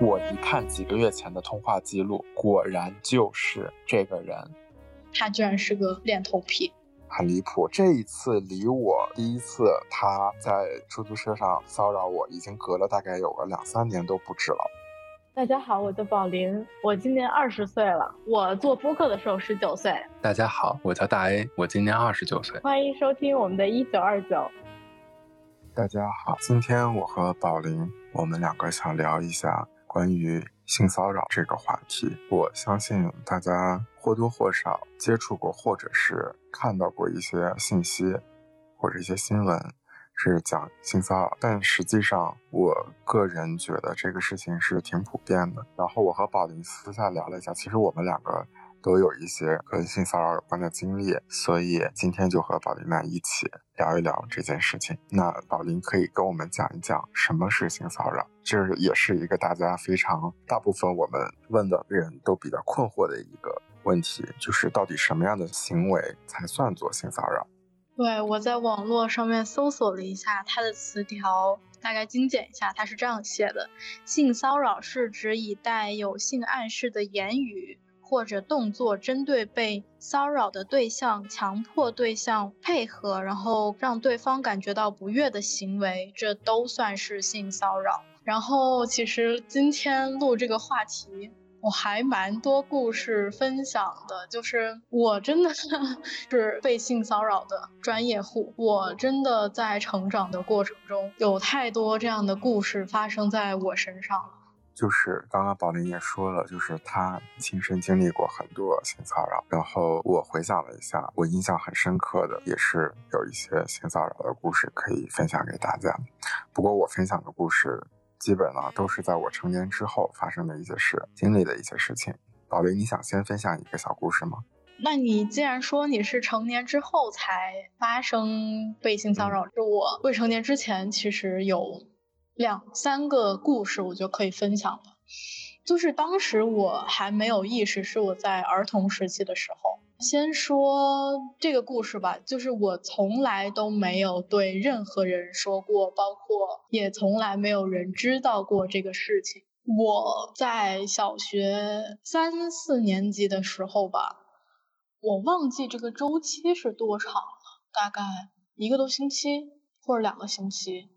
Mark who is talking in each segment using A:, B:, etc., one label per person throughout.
A: 我一看几个月前的通话记录，果然就是这个人。
B: 他居然是个恋童癖，
A: 很离谱。这一次离我第一次他在出租车上骚扰我，已经隔了大概有个两三年都不止了。
C: 大家好，我叫宝林，我今年二十岁了。我做播客的时候十九岁。
D: 大家好，我叫大 A，我今年二十九岁。
C: 欢迎收听我们的一九二九。
A: 大家好，今天我和宝林，我们两个想聊一下。关于性骚扰这个话题，我相信大家或多或少接触过，或者是看到过一些信息，或者一些新闻是讲性骚扰。但实际上，我个人觉得这个事情是挺普遍的。然后我和宝林私下聊了一下，其实我们两个。都有一些跟性骚扰有关的经历，所以今天就和宝林娜一起聊一聊这件事情。那宝林可以跟我们讲一讲什么是性骚扰，这也是一个大家非常大部分我们问的人都比较困惑的一个问题，就是到底什么样的行为才算作性骚扰？
B: 对我在网络上面搜索了一下它的词条，大概精简一下，它是这样写的：性骚扰是指以带有性暗示的言语。或者动作针对被骚扰的对象，强迫对象配合，然后让对方感觉到不悦的行为，这都算是性骚扰。然后，其实今天录这个话题，我还蛮多故事分享的，就是我真的 是被性骚扰的专业户，我真的在成长的过程中，有太多这样的故事发生在我身上了。
A: 就是刚刚宝林也说了，就是他亲身经历过很多性骚扰，然后我回想了一下，我印象很深刻的也是有一些性骚扰的故事可以分享给大家。不过我分享的故事基本呢都是在我成年之后发生的一些事，经历的一些事情。老林，你想先分享一个小故事吗？
B: 那你既然说你是成年之后才发生被性骚扰，就我未成年之前其实有。两三个故事，我就可以分享了。就是当时我还没有意识，是我在儿童时期的时候。先说这个故事吧，就是我从来都没有对任何人说过，包括也从来没有人知道过这个事情。我在小学三四年级的时候吧，我忘记这个周期是多长了，大概一个多星期或者两个星期。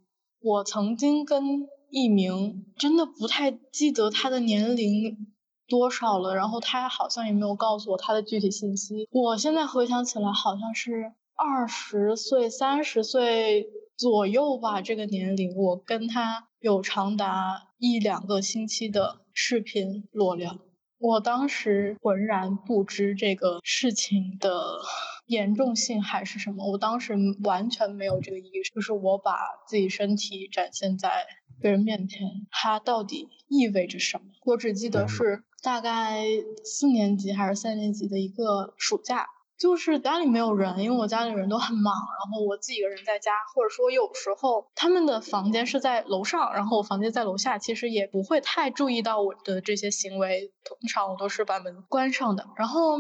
B: 我曾经跟一名真的不太记得他的年龄多少了，然后他好像也没有告诉我他的具体信息。我现在回想起来，好像是二十岁、三十岁左右吧，这个年龄。我跟他有长达一两个星期的视频裸聊。我当时浑然不知这个事情的严重性还是什么，我当时完全没有这个意识，就是我把自己身体展现在别人面前，它到底意味着什么？我只记得是大概四年级还是三年级的一个暑假。就是家里没有人，因为我家里人都很忙，然后我自己一个人在家，或者说有时候他们的房间是在楼上，然后我房间在楼下，其实也不会太注意到我的这些行为，通常我都是把门关上的。然后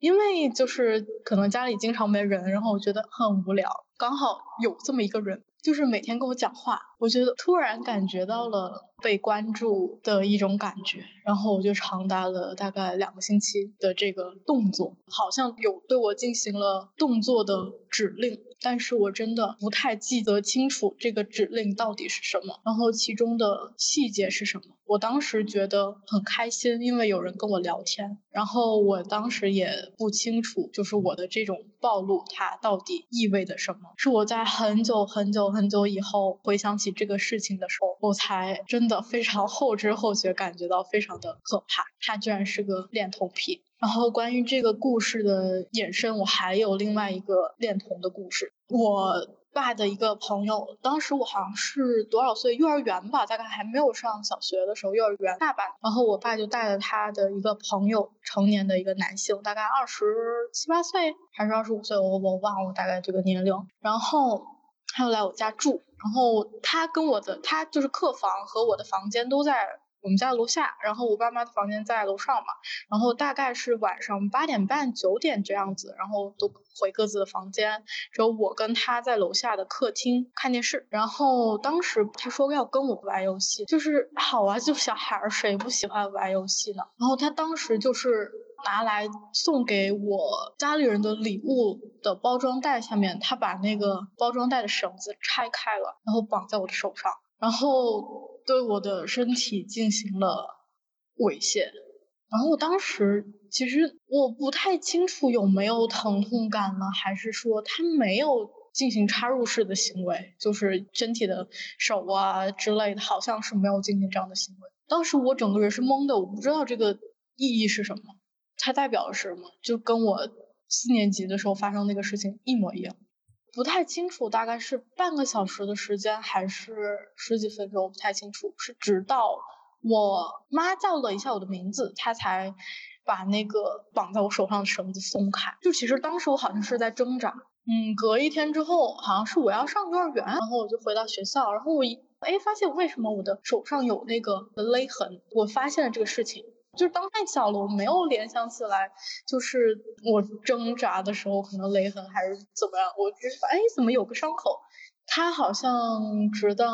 B: 因为就是可能家里经常没人，然后我觉得很无聊，刚好有这么一个人。就是每天跟我讲话，我觉得突然感觉到了被关注的一种感觉，然后我就长达了大概两个星期的这个动作，好像有对我进行了动作的指令。但是我真的不太记得清楚这个指令到底是什么，然后其中的细节是什么。我当时觉得很开心，因为有人跟我聊天。然后我当时也不清楚，就是我的这种暴露它到底意味着什么。是我在很久很久很久以后回想起这个事情的时候，我才真的非常后知后觉，感觉到非常的可怕。他居然是个恋童癖。然后关于这个故事的衍生，我还有另外一个恋童的故事。我爸的一个朋友，当时我好像是多少岁？幼儿园吧，大概还没有上小学的时候，幼儿园大班。然后我爸就带着他的一个朋友，成年的一个男性，大概二十七八岁还是二十五岁，我我忘了大概这个年龄。然后他又来我家住，然后他跟我的他就是客房和我的房间都在。我们家楼下，然后我爸妈的房间在楼上嘛，然后大概是晚上八点半九点这样子，然后都回各自的房间，只有我跟他在楼下的客厅看电视。然后当时他说要跟我玩游戏，就是好啊，就小孩谁不喜欢玩游戏呢？然后他当时就是拿来送给我家里人的礼物的包装袋下面，他把那个包装袋的绳子拆开了，然后绑在我的手上，然后。对我的身体进行了猥亵，然后我当时其实我不太清楚有没有疼痛感呢，还是说他没有进行插入式的行为，就是身体的手啊之类的，好像是没有进行这样的行为。当时我整个人是懵的，我不知道这个意义是什么，它代表的是什么，就跟我四年级的时候发生那个事情一模一样。不太清楚，大概是半个小时的时间还是十几分钟，不太清楚。是直到我妈叫了一下我的名字，她才把那个绑在我手上的绳子松开。就其实当时我好像是在挣扎。嗯，隔一天之后，好像是我要上幼儿园，然后我就回到学校，然后我一哎发现为什么我的手上有那个勒痕，我发现了这个事情。就是当太小了，我没有联想起来，就是我挣扎的时候可能勒痕还是怎么样，我只是哎怎么有个伤口，它好像直到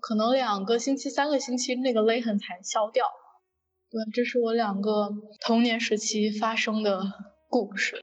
B: 可能两个星期、三个星期那个勒痕才消掉。对，这是我两个童年时期发生的故事。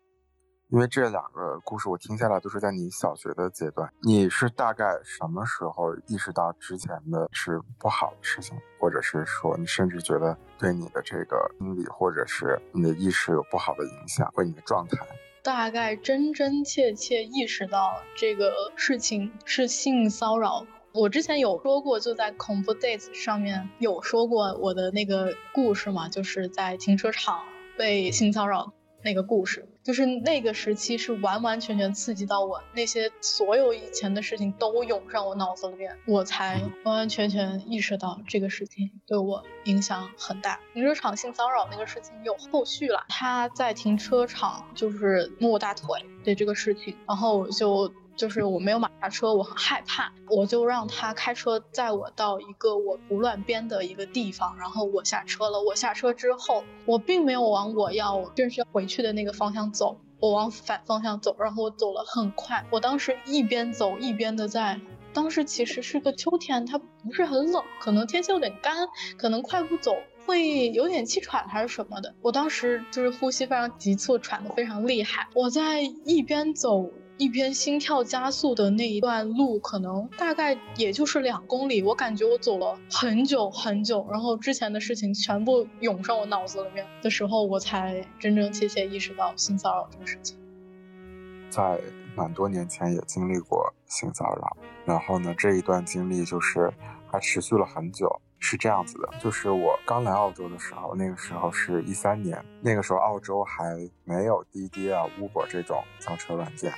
A: 因为这两个故事我听下来都是在你小学的阶段，你是大概什么时候意识到之前的是不好的事情，或者是说你甚至觉得对你的这个心理或者是你的意识有不好的影响，或你的状态？
B: 大概真真切切意识到这个事情是性骚扰，我之前有说过，就在恐怖 days 上面有说过我的那个故事嘛，就是在停车场被性骚扰。那个故事，就是那个时期是完完全全刺激到我，那些所有以前的事情都涌上我脑子里面，我才完完全全意识到这个事情对我影响很大。停车场性骚扰那个事情有后续了，他在停车场就是摸我大腿对这个事情，然后我就。就是我没有马车，我很害怕，我就让他开车载我到一个我不乱编的一个地方，然后我下车了。我下车之后，我并没有往我要正式回去的那个方向走，我往反方向走，然后我走了很快。我当时一边走一边的在，当时其实是个秋天，它不是很冷，可能天气有点干，可能快步走会有点气喘还是什么的。我当时就是呼吸非常急促，喘得非常厉害。我在一边走。一边心跳加速的那一段路，可能大概也就是两公里。我感觉我走了很久很久，然后之前的事情全部涌上我脑子里面的时候，我才真真切切意识到性骚扰这个事情。
A: 在蛮多年前也经历过性骚扰，然后呢，这一段经历就是还持续了很久。是这样子的，就是我刚来澳洲的时候，那个时候是一三年，那个时候澳洲还没有滴滴啊、Uber 这种叫车软件。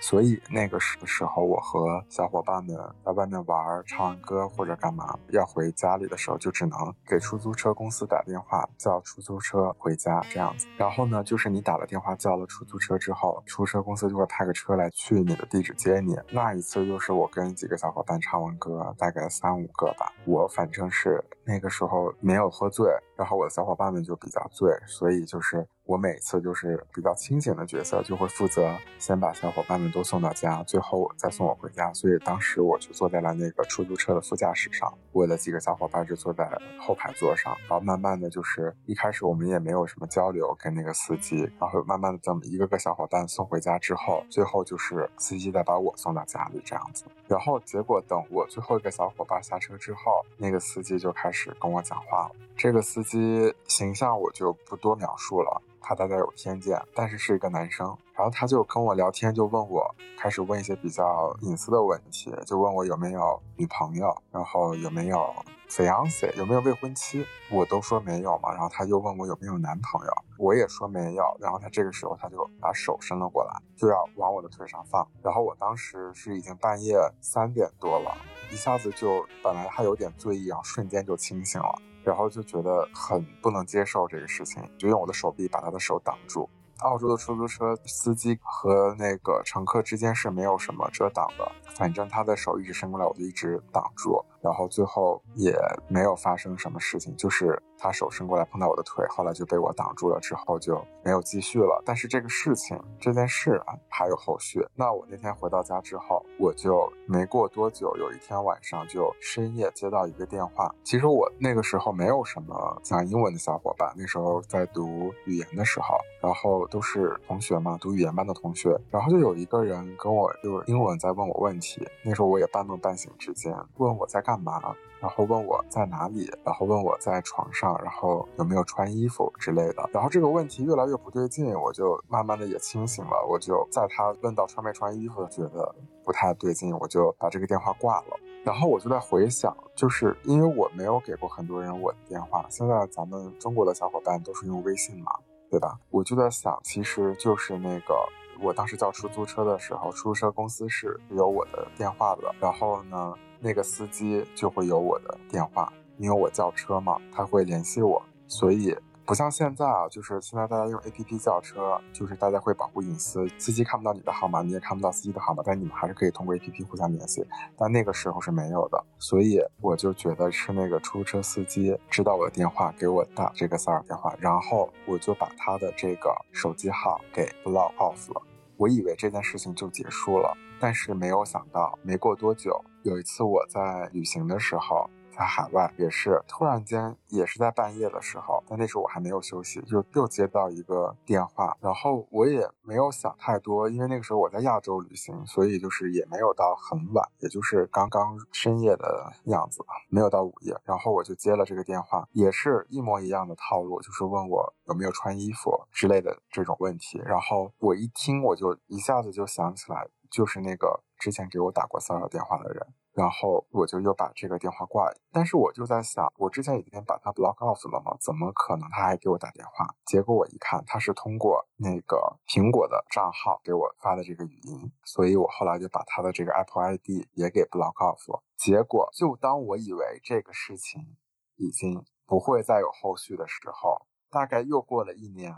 A: 所以那个时时候，我和小伙伴们在外面玩、唱完歌或者干嘛，要回家里的时候，就只能给出租车公司打电话叫出租车回家这样子。然后呢，就是你打了电话叫了出租车之后，出租车公司就会派个车来去你的地址接你。那一次又是我跟几个小伙伴唱完歌，大概三五个吧，我反正是那个时候没有喝醉，然后我的小伙伴们就比较醉，所以就是。我每次就是比较清醒的角色，就会负责先把小伙伴们都送到家，最后再送我回家。所以当时我就坐在了那个出租车的副驾驶上，我的几个小伙伴就坐在后排座上。然后慢慢的就是一开始我们也没有什么交流跟那个司机，然后慢慢的这么一个个小伙伴送回家之后，最后就是司机再把我送到家里这样子。然后结果等我最后一个小伙伴下车之后，那个司机就开始跟我讲话了。这个司机形象我就不多描述了。怕大家有偏见，但是是一个男生，然后他就跟我聊天，就问我，开始问一些比较隐私的问题，就问我有没有女朋友，然后有没有 fiance，有没有未婚妻，我都说没有嘛，然后他又问我有没有男朋友，我也说没有，然后他这个时候他就把手伸了过来，就要往我的腿上放，然后我当时是已经半夜三点多了，一下子就本来还有点醉意，然后瞬间就清醒了。然后就觉得很不能接受这个事情，就用我的手臂把他的手挡住。澳洲的出租车司机和那个乘客之间是没有什么遮挡的，反正他的手一直伸过来，我就一直挡住。然后最后也没有发生什么事情，就是他手伸过来碰到我的腿，后来就被我挡住了，之后就没有继续了。但是这个事情这件事啊还有后续。那我那天回到家之后，我就没过多久，有一天晚上就深夜接到一个电话。其实我那个时候没有什么讲英文的小伙伴，那时候在读语言的时候，然后都是同学嘛，读语言班的同学，然后就有一个人跟我就英文在问我问题。那时候我也半梦半醒之间，问我在干嘛，然后问我在哪里，然后问我在床上，然后有没有穿衣服之类的。然后这个问题越来越不对劲，我就慢慢的也清醒了。我就在他问到穿没穿衣服，觉得不太对劲，我就把这个电话挂了。然后我就在回想，就是因为我没有给过很多人我的电话，现在咱们中国的小伙伴都是用微信嘛，对吧？我就在想，其实就是那个。我当时叫出租车的时候，出租车公司是有我的电话的，然后呢，那个司机就会有我的电话，因为我叫车嘛，他会联系我，所以。不像现在啊，就是现在大家用 A P P 叫车，就是大家会保护隐私，司机看不到你的号码，你也看不到司机的号码，但你们还是可以通过 A P P 互相联系。但那个时候是没有的，所以我就觉得是那个出租车司机知道我的电话，给我打这个骚扰电话，然后我就把他的这个手机号给 block off 了。我以为这件事情就结束了，但是没有想到，没过多久，有一次我在旅行的时候。在海外也是突然间，也是在半夜的时候，但那时候我还没有休息，就又接到一个电话，然后我也没有想太多，因为那个时候我在亚洲旅行，所以就是也没有到很晚，也就是刚刚深夜的样子吧，没有到午夜。然后我就接了这个电话，也是一模一样的套路，就是问我有没有穿衣服之类的这种问题。然后我一听，我就一下子就想起来，就是那个之前给我打过骚扰电话的人。然后我就又把这个电话挂了，但是我就在想，我之前已经把他 block off 了吗？怎么可能他还给我打电话？结果我一看，他是通过那个苹果的账号给我发的这个语音，所以我后来就把他的这个 Apple ID 也给 block off 了。结果就当我以为这个事情已经不会再有后续的时候，大概又过了一年，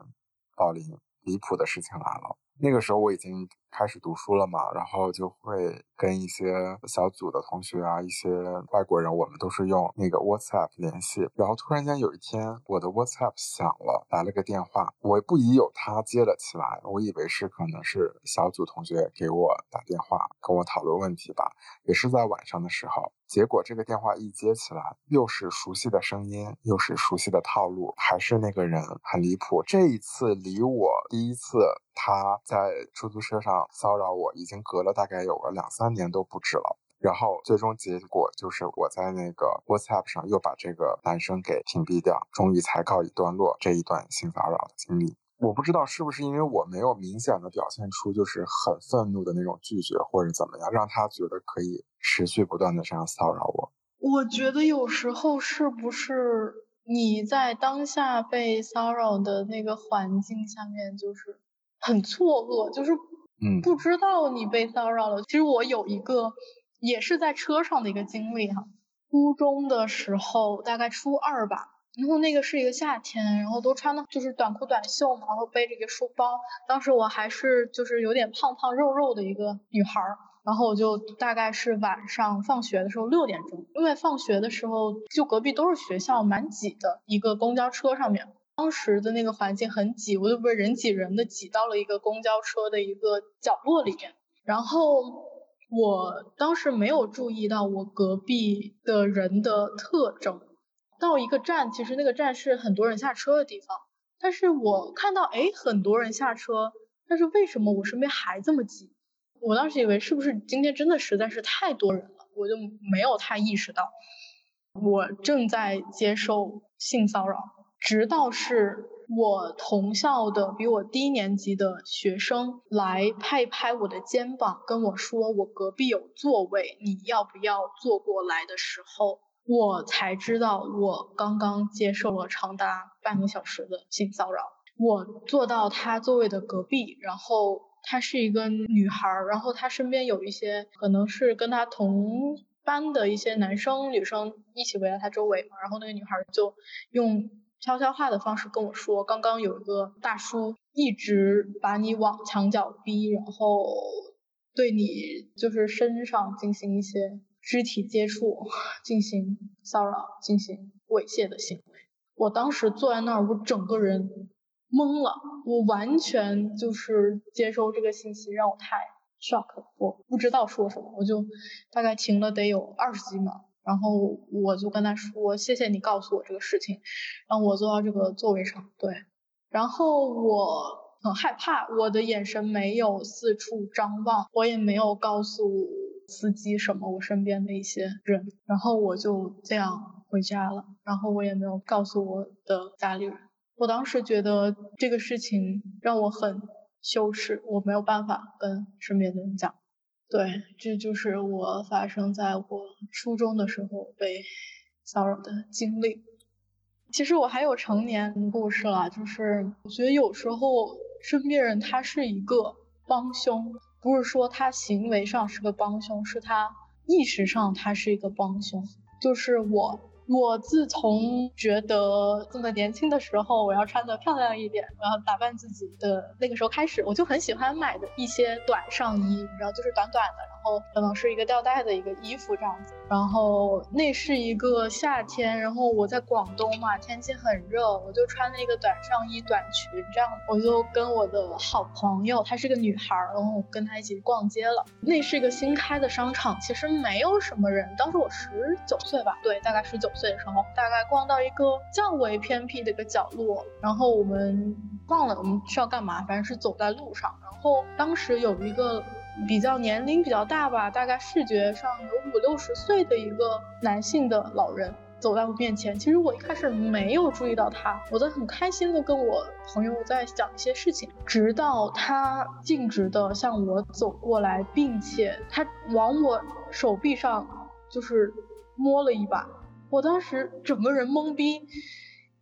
A: 宝林离谱的事情来了。那个时候我已经开始读书了嘛，然后就会跟一些小组的同学啊，一些外国人，我们都是用那个 WhatsApp 联系。然后突然间有一天，我的 WhatsApp 响了，来了个电话，我不疑有他，接了起来。我以为是可能是小组同学给我打电话，跟我讨论问题吧，也是在晚上的时候。结果这个电话一接起来，又是熟悉的声音，又是熟悉的套路，还是那个人，很离谱。这一次离我第一次他在出租车上骚扰我，已经隔了大概有个两三年都不止了。然后最终结果就是我在那个 WhatsApp 上又把这个男生给屏蔽掉，终于才告一段落这一段性骚扰的经历。我不知道是不是因为我没有明显的表现出就是很愤怒的那种拒绝，或者怎么样，让他觉得可以持续不断的这样骚扰我。
B: 我觉得有时候是不是你在当下被骚扰的那个环境下面，就是很错愕，就是
A: 嗯
B: 不知道你被骚扰了。其实我有一个也是在车上的一个经历哈，初中的时候，大概初二吧。然后那个是一个夏天，然后都穿的就是短裤短袖嘛，然后背着一个书包。当时我还是就是有点胖胖肉肉的一个女孩儿，然后我就大概是晚上放学的时候六点钟，因为放学的时候就隔壁都是学校，蛮挤的一个公交车上面。当时的那个环境很挤，我就被人挤人的挤到了一个公交车的一个角落里面。然后我当时没有注意到我隔壁的人的特征。到一个站，其实那个站是很多人下车的地方，但是我看到哎很多人下车，但是为什么我身边还这么挤？我当时以为是不是今天真的实在是太多人了，我就没有太意识到我正在接受性骚扰，直到是我同校的比我低年级的学生来拍一拍我的肩膀，跟我说我隔壁有座位，你要不要坐过来的时候。我才知道，我刚刚接受了长达半个小时的性骚扰。我坐到他座位的隔壁，然后她是一个女孩，然后她身边有一些可能是跟她同班的一些男生女生一起围在她周围嘛。然后那个女孩就用悄悄话的方式跟我说，刚刚有一个大叔一直把你往墙角逼，然后对你就是身上进行一些。肢体接触进行骚扰、进行猥亵的行为。我当时坐在那儿，我整个人懵了，我完全就是接收这个信息让我太 shock 了，我不知道说什么，我就大概停了得有二十几秒，然后我就跟他说：“谢谢你告诉我这个事情，让我坐到这个座位上。”对，然后我。很害怕，我的眼神没有四处张望，我也没有告诉司机什么，我身边的一些人，然后我就这样回家了，然后我也没有告诉我的家里人。我当时觉得这个事情让我很羞耻，我没有办法跟身边的人讲。对，这就是我发生在我初中的时候被骚扰的经历。其实我还有成年故事了，就是我觉得有时候。身边人他是一个帮凶，不是说他行为上是个帮凶，是他意识上他是一个帮凶，就是我。我自从觉得这么年轻的时候，我要穿的漂亮一点，我要打扮自己的那个时候开始，我就很喜欢买的一些短上衣，然后就是短短的，然后可能是一个吊带的一个衣服这样子。然后那是一个夏天，然后我在广东嘛，天气很热，我就穿了一个短上衣、短裙这样，我就跟我的好朋友，她是个女孩，然后我跟她一起逛街了。那是一个新开的商场，其实没有什么人，当时我十九岁吧，对，大概十九。岁的时候，大概逛到一个较为偏僻的一个角落，然后我们逛了，我们需要干嘛？反正是走在路上，然后当时有一个比较年龄比较大吧，大概视觉上有五六十岁的一个男性的老人走在我面前。其实我一开始没有注意到他，我在很开心的跟我朋友在讲一些事情，直到他径直的向我走过来，并且他往我手臂上就是摸了一把。我当时整个人懵逼，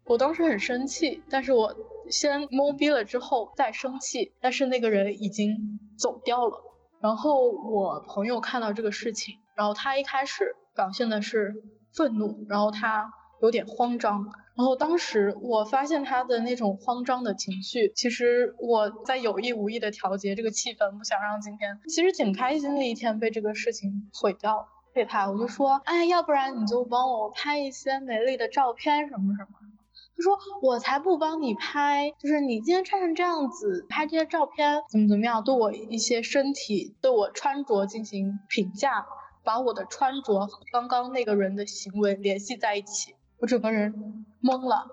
B: 我当时很生气，但是我先懵逼了之后再生气，但是那个人已经走掉了。然后我朋友看到这个事情，然后他一开始表现的是愤怒，然后他有点慌张。然后当时我发现他的那种慌张的情绪，其实我在有意无意的调节这个气氛，不想让今天其实挺开心的一天被这个事情毁掉。给他，我就说，哎，要不然你就帮我拍一些美丽的照片，什么什么什么。他说，我才不帮你拍，就是你今天穿成这样子，拍这些照片怎么怎么样，对我一些身体，对我穿着进行评价，把我的穿着和刚刚那个人的行为联系在一起，我整个人懵了，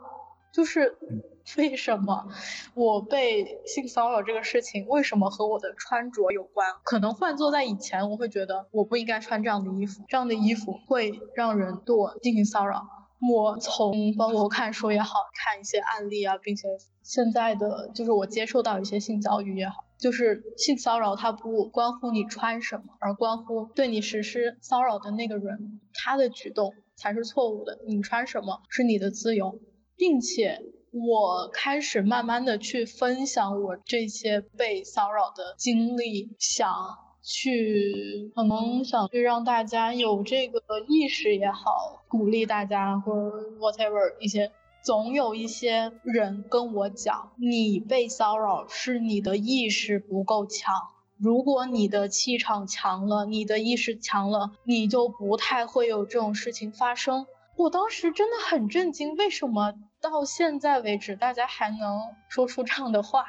B: 就是。为什么我被性骚扰这个事情，为什么和我的穿着有关？可能换做在以前，我会觉得我不应该穿这样的衣服，这样的衣服会让人对我进行骚扰。我从包括看书也好看一些案例啊，并且现在的就是我接受到一些性教育也好，就是性骚扰它不关乎你穿什么，而关乎对你实施骚扰的那个人他的举动才是错误的。你穿什么是你的自由，并且。我开始慢慢的去分享我这些被骚扰的经历，想去可能想去让大家有这个意识也好，鼓励大家或者 whatever 一些，总有一些人跟我讲，你被骚扰是你的意识不够强，如果你的气场强了，你的意识强了，你就不太会有这种事情发生。我当时真的很震惊，为什么？到现在为止，大家还能说出这样的话，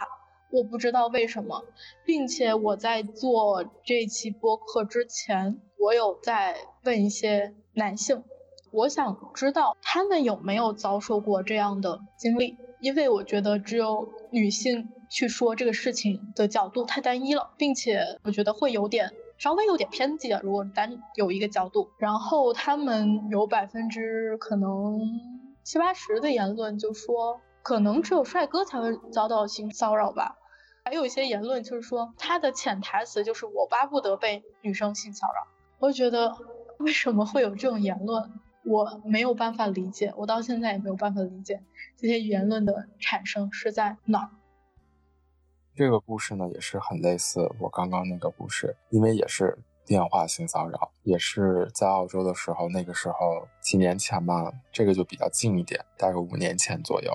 B: 我不知道为什么，并且我在做这期播客之前，我有在问一些男性，我想知道他们有没有遭受过这样的经历，因为我觉得只有女性去说这个事情的角度太单一了，并且我觉得会有点稍微有点偏激啊。如果单有一个角度，然后他们有百分之可能。七八十的言论就说，可能只有帅哥才会遭到性骚扰吧。还有一些言论就是说，他的潜台词就是我巴不得被女生性骚扰。我觉得为什么会有这种言论，我没有办法理解，我到现在也没有办法理解这些言论的产生是在哪儿。
A: 这个故事呢，也是很类似我刚刚那个故事，因为也是。电话性骚扰也是在澳洲的时候，那个时候几年前嘛，这个就比较近一点，大概五年前左右。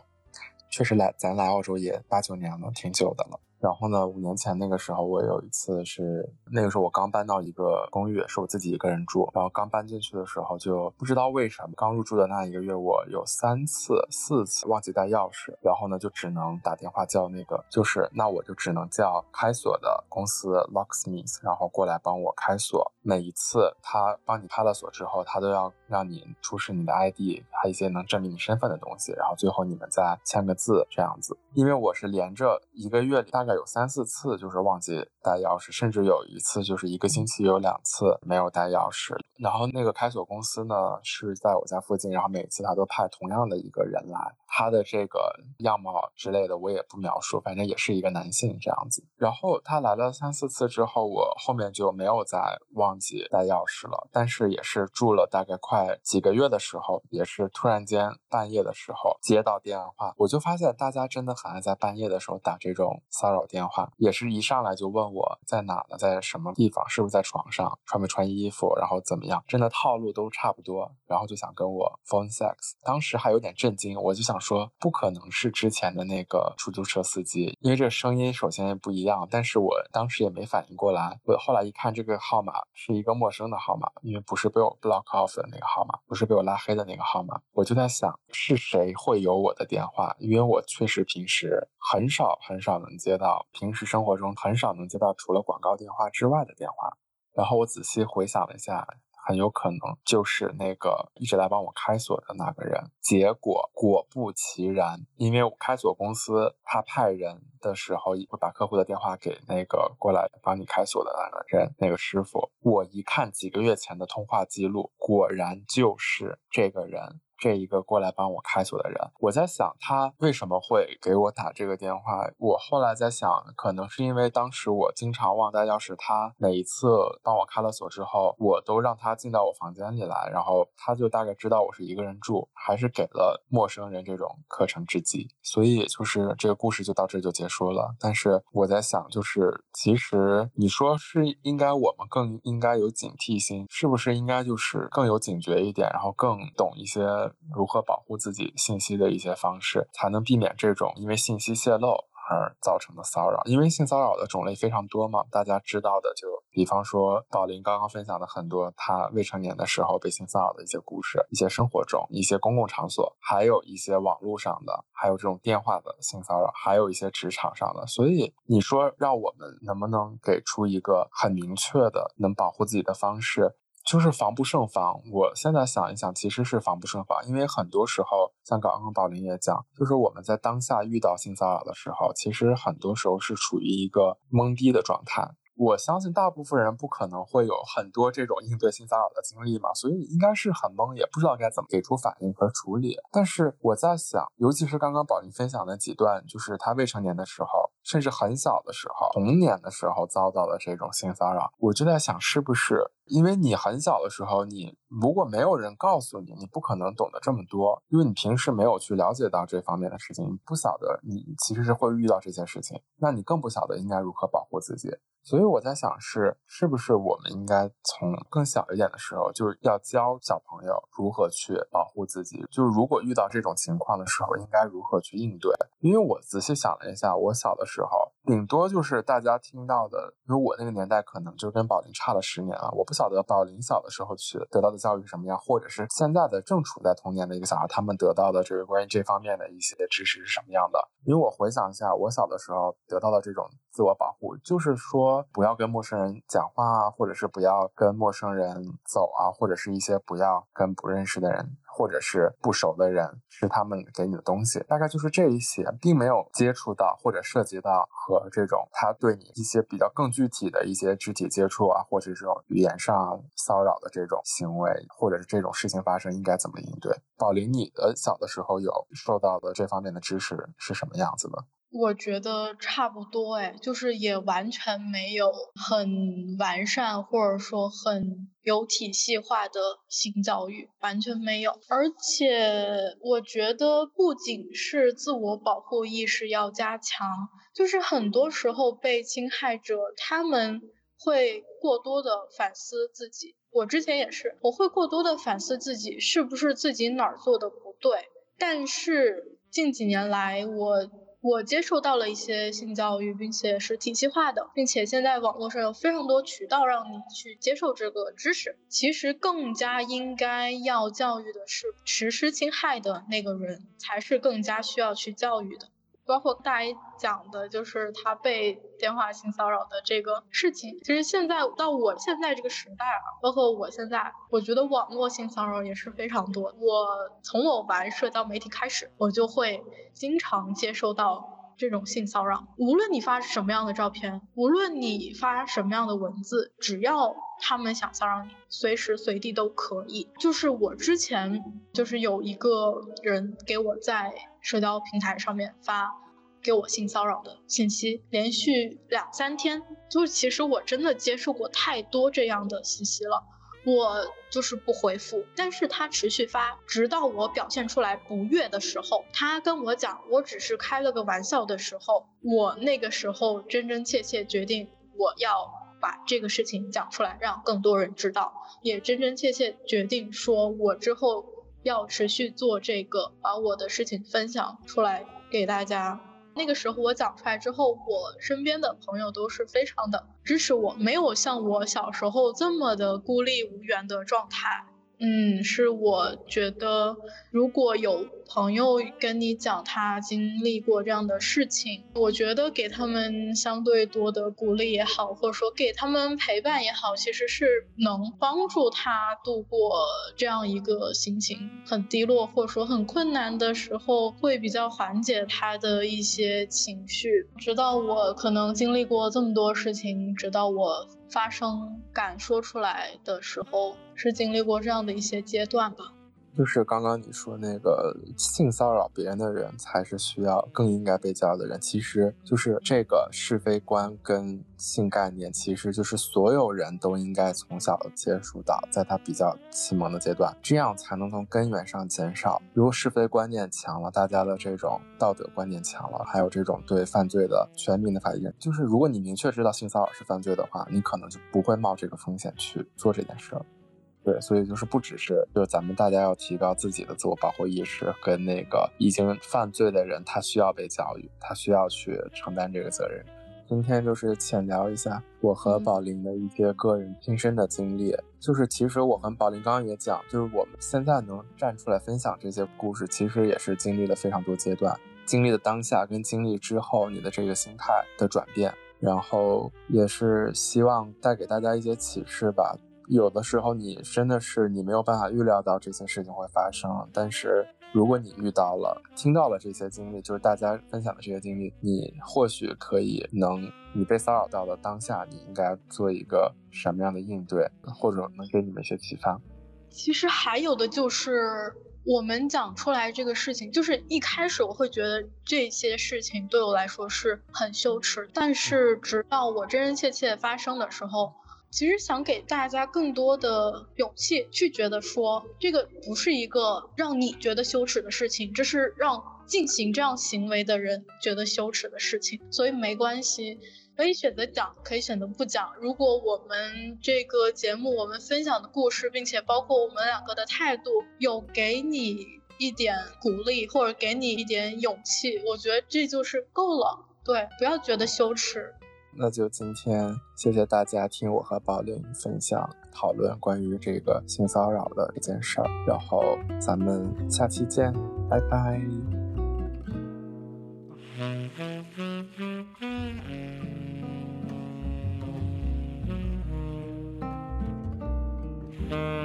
A: 确实来咱来澳洲也八九年了，挺久的了。然后呢，五年前那个时候，我有一次是那个时候我刚搬到一个公寓，是我自己一个人住。然后刚搬进去的时候，就不知道为什么，刚入住的那一个月，我有三次、四次忘记带钥匙，然后呢，就只能打电话叫那个，就是那我就只能叫开锁的公司 locksmith，然后过来帮我开锁。每一次他帮你开了锁之后，他都要让你出示你的 ID，还有一些能证明你身份的东西，然后最后你们再签个字这样子。因为我是连着一个月大概有三四次就是忘记带钥匙，甚至有一次就是一个星期有两次没有带钥匙。然后那个开锁公司呢是在我家附近，然后每次他都派同样的一个人来，他的这个样貌之类的我也不描述，反正也是一个男性这样子。然后他来了三四次之后，我后面就没有再忘记带钥匙了。但是也是住了大概快几个月的时候，也是突然间半夜的时候接到电话，我就发现大家真的很。爱在半夜的时候打这种骚扰电话，也是一上来就问我在哪呢，在什么地方，是不是在床上，穿没穿衣服，然后怎么样，真的套路都差不多，然后就想跟我 phone sex。当时还有点震惊，我就想说不可能是之前的那个出租车司机，因为这声音首先也不一样，但是我当时也没反应过来。我后来一看这个号码是一个陌生的号码，因为不是被我 block off 的那个号码，不是被我拉黑的那个号码，我就在想是谁会有我的电话，因为我确实平时。很少很少能接到，平时生活中很少能接到除了广告电话之外的电话。然后我仔细回想了一下，很有可能就是那个一直来帮我开锁的那个人。结果果不其然，因为我开锁公司他派人的时候会把客户的电话给那个过来帮你开锁的那个人，那个师傅。我一看几个月前的通话记录，果然就是这个人。这一个过来帮我开锁的人，我在想他为什么会给我打这个电话。我后来在想，可能是因为当时我经常忘带钥匙，他每一次帮我开了锁之后，我都让他进到我房间里来，然后他就大概知道我是一个人住，还是给了陌生人这种可乘之机。所以就是这个故事就到这就结束了。但是我在想，就是其实你说是应该我们更应该有警惕心，是不是应该就是更有警觉一点，然后更懂一些。如何保护自己信息的一些方式，才能避免这种因为信息泄露而造成的骚扰？因为性骚扰的种类非常多嘛，大家知道的就比方说宝林刚刚分享的很多他未成年的时候被性骚扰的一些故事，一些生活中一些公共场所，还有一些网络上的，还有这种电话的性骚扰，还有一些职场上的。所以你说让我们能不能给出一个很明确的能保护自己的方式？就是防不胜防。我现在想一想，其实是防不胜防，因为很多时候，像刚刚宝林也讲，就是我们在当下遇到性骚扰的时候，其实很多时候是处于一个懵逼的状态。我相信大部分人不可能会有很多这种应对性骚扰的经历嘛，所以应该是很懵，也不知道该怎么给出反应和处理。但是我在想，尤其是刚刚宝林分享的几段，就是他未成年的时候，甚至很小的时候，童年的时候遭到的这种性骚扰，我就在想，是不是因为你很小的时候，你如果没有人告诉你，你不可能懂得这么多，因为你平时没有去了解到这方面的事情，你不晓得你其实是会遇到这些事情，那你更不晓得应该如何保护自己。所以我在想，是是不是我们应该从更小一点的时候，就是要教小朋友如何去保护自己。就是如果遇到这种情况的时候，应该如何去应对？因为我仔细想了一下，我小的时候，顶多就是大家听到的，因为我那个年代可能就跟宝林差了十年啊。我不晓得宝林小的时候去得到的教育是什么样，或者是现在的正处在童年的一个小孩，他们得到的这个关于这方面的一些知识是什么样的？因为我回想一下，我小的时候得到的这种自我保护，就是说。不要跟陌生人讲话啊，或者是不要跟陌生人走啊，或者是一些不要跟不认识的人，或者是不熟的人是他们给你的东西，大概就是这一些，并没有接触到或者涉及到和这种他对你一些比较更具体的一些肢体接触啊，或者这种语言上骚扰的这种行为，或者是这种事情发生应该怎么应对。宝林，你的小的时候有受到的这方面的知识是什么样子的？
B: 我觉得差不多哎，就是也完全没有很完善或者说很有体系化的性教育，完全没有。而且我觉得不仅是自我保护意识要加强，就是很多时候被侵害者他们会过多的反思自己。我之前也是，我会过多的反思自己是不是自己哪儿做的不对。但是近几年来我。我接受到了一些性教育，并且是体系化的，并且现在网络上有非常多渠道让你去接受这个知识。其实更加应该要教育的是实施侵害的那个人，才是更加需要去教育的。包括大 A 讲的，就是他被电话性骚扰的这个事情。其实现在到我现在这个时代啊，包括我现在，我觉得网络性骚扰也是非常多。我从我玩社交媒体开始，我就会经常接受到这种性骚扰。无论你发什么样的照片，无论你发什么样的文字，只要他们想骚扰你，随时随地都可以。就是我之前就是有一个人给我在。社交平台上面发给我性骚扰的信息，连续两三天，就是其实我真的接受过太多这样的信息了，我就是不回复，但是他持续发，直到我表现出来不悦的时候，他跟我讲我只是开了个玩笑的时候，我那个时候真真切切决定我要把这个事情讲出来，让更多人知道，也真真切切决定说我之后。要持续做这个，把我的事情分享出来给大家。那个时候我讲出来之后，我身边的朋友都是非常的支持我，没有像我小时候这么的孤立无援的状态。嗯，是我觉得，如果有朋友跟你讲他经历过这样的事情，我觉得给他们相对多的鼓励也好，或者说给他们陪伴也好，其实是能帮助他度过这样一个心情很低落或者说很困难的时候，会比较缓解他的一些情绪。直到我可能经历过这么多事情，直到我。发声敢说出来的时候，是经历过这样的一些阶段吧。
A: 就是刚刚你说那个性骚扰别人的人才是需要更应该被教的人，其实就是这个是非观跟性概念，其实就是所有人都应该从小接触到，在他比较启蒙的阶段，这样才能从根源上减少。如果是非观念强了，大家的这种道德观念强了，还有这种对犯罪的全民的法律，就是如果你明确知道性骚扰是犯罪的话，你可能就不会冒这个风险去做这件事。对，所以就是不只是，就是咱们大家要提高自己的自我保护意识，跟那个已经犯罪的人，他需要被教育，他需要去承担这个责任。今天就是浅聊一下我和宝林的一些个人亲身的经历，就是其实我和宝林刚刚也讲，就是我们现在能站出来分享这些故事，其实也是经历了非常多阶段，经历的当下跟经历之后你的这个心态的转变，然后也是希望带给大家一些启示吧。有的时候，你真的是你没有办法预料到这些事情会发生。但是，如果你遇到了、听到了这些经历，就是大家分享的这些经历，你或许可以能，你被骚扰到的当下，你应该做一个什么样的应对，或者能给你们一些启发。
B: 其实还有的就是，我们讲出来这个事情，就是一开始我会觉得这些事情对我来说是很羞耻，但是直到我真真切切发生的时候。其实想给大家更多的勇气，去觉得说这个不是一个让你觉得羞耻的事情，这是让进行这样行为的人觉得羞耻的事情。所以没关系，可以选择讲，可以选择不讲。如果我们这个节目，我们分享的故事，并且包括我们两个的态度，有给你一点鼓励，或者给你一点勇气，我觉得这就是够了。对，不要觉得羞耻。
A: 那就今天谢谢大家听我和宝林分享讨论关于这个性骚扰的一件事儿然后咱们下期见拜拜。